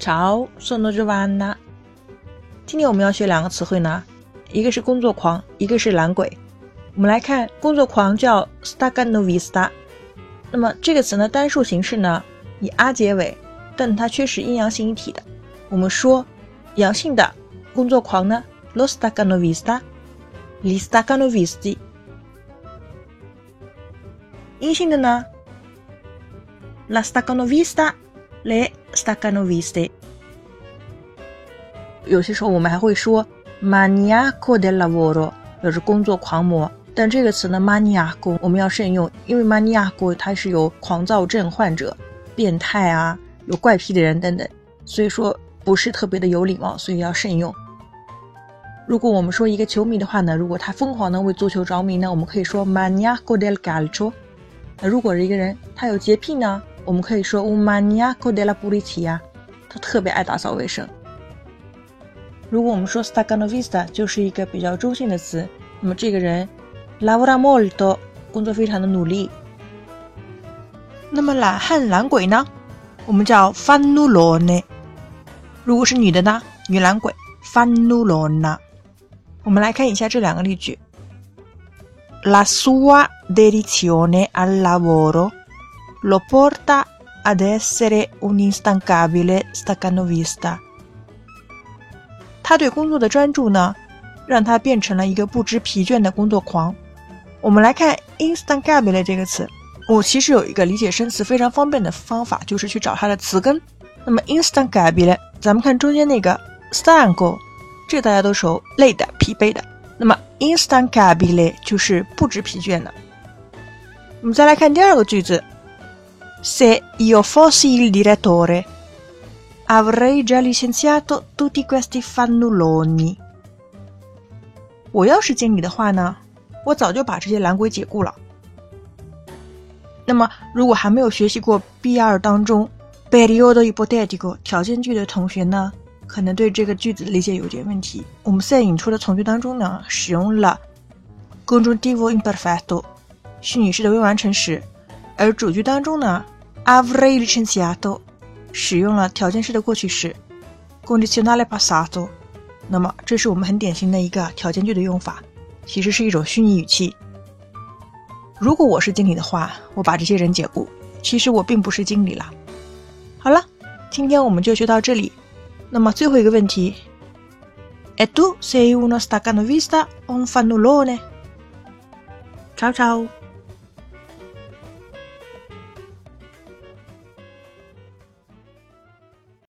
Ciao, sono Giovanna。今天我们要学两个词汇呢，一个是工作狂，一个是懒鬼。我们来看工作狂叫 “stacanovista”。那么这个词呢，单数形式呢以 a 结尾，但它却是阴阳性一体的。我们说阳性的工作狂呢，“lo stacanovista”，“lista canovista”。阴性的呢，“la stacanovista” Le staccanoviste。有些时候我们还会说 maniaco del lavoro，表示工作狂魔。但这个词呢，maniaco 我们要慎用，因为 maniaco 它是有狂躁症患者、变态啊、有怪癖的人等等，所以说不是特别的有礼貌，所以要慎用。如果我们说一个球迷的话呢，如果他疯狂的为足球着迷呢，我们可以说 maniaco del calcio。那如果是一个人他有洁癖呢，我们可以说 un maniaco della pulizia，他特别爱打扫卫生。如果我们说 stagano vista，就是一个比较中性的词，那么这个人 lavora molto，工作非常的努力。那么懒汉懒鬼呢，我们叫 fannullone。如果是女的呢，女懒鬼 fannullona。我们来看一下这两个例句。La sua dedizione al lavoro lo porta ad essere un'instancabile staccanovista。他对工作的专注呢，让他变成了一个不知疲倦的工作狂。我们来看 instancabile 这个词，我其实有一个理解生词非常方便的方法，就是去找它的词根。那么 instancabile，咱们看中间那个 stanco，这个大家都熟，累的、疲惫的。那么 instancabile 就是不知疲倦的。我们再来看第二个句子 ：Se io fossi il direttore, avrei già licenziato tutti questi fannulloni。我要是经理的话呢，我早就把这些懒鬼解雇了。那么，如果还没有学习过 B 二当中 periodo ipotetico 条件句的同学呢？可能对这个句子的理解有点问题。我们在引出的从句当中呢，使用了 congiuntivo imperfetto 虚拟式的未完成时， 而主句当中呢，avrei licenziato 使用了条件式的过去式 condizionale passato。那么，这是我们很典型的一个条件句的用法，其实是一种虚拟语气。如果我是经理的话，我把这些人解雇。其实我并不是经理了。好了，今天我们就学到这里。那么最后一个问题，E tu sei uno staccanovista o un fannullone？Ciao ciao。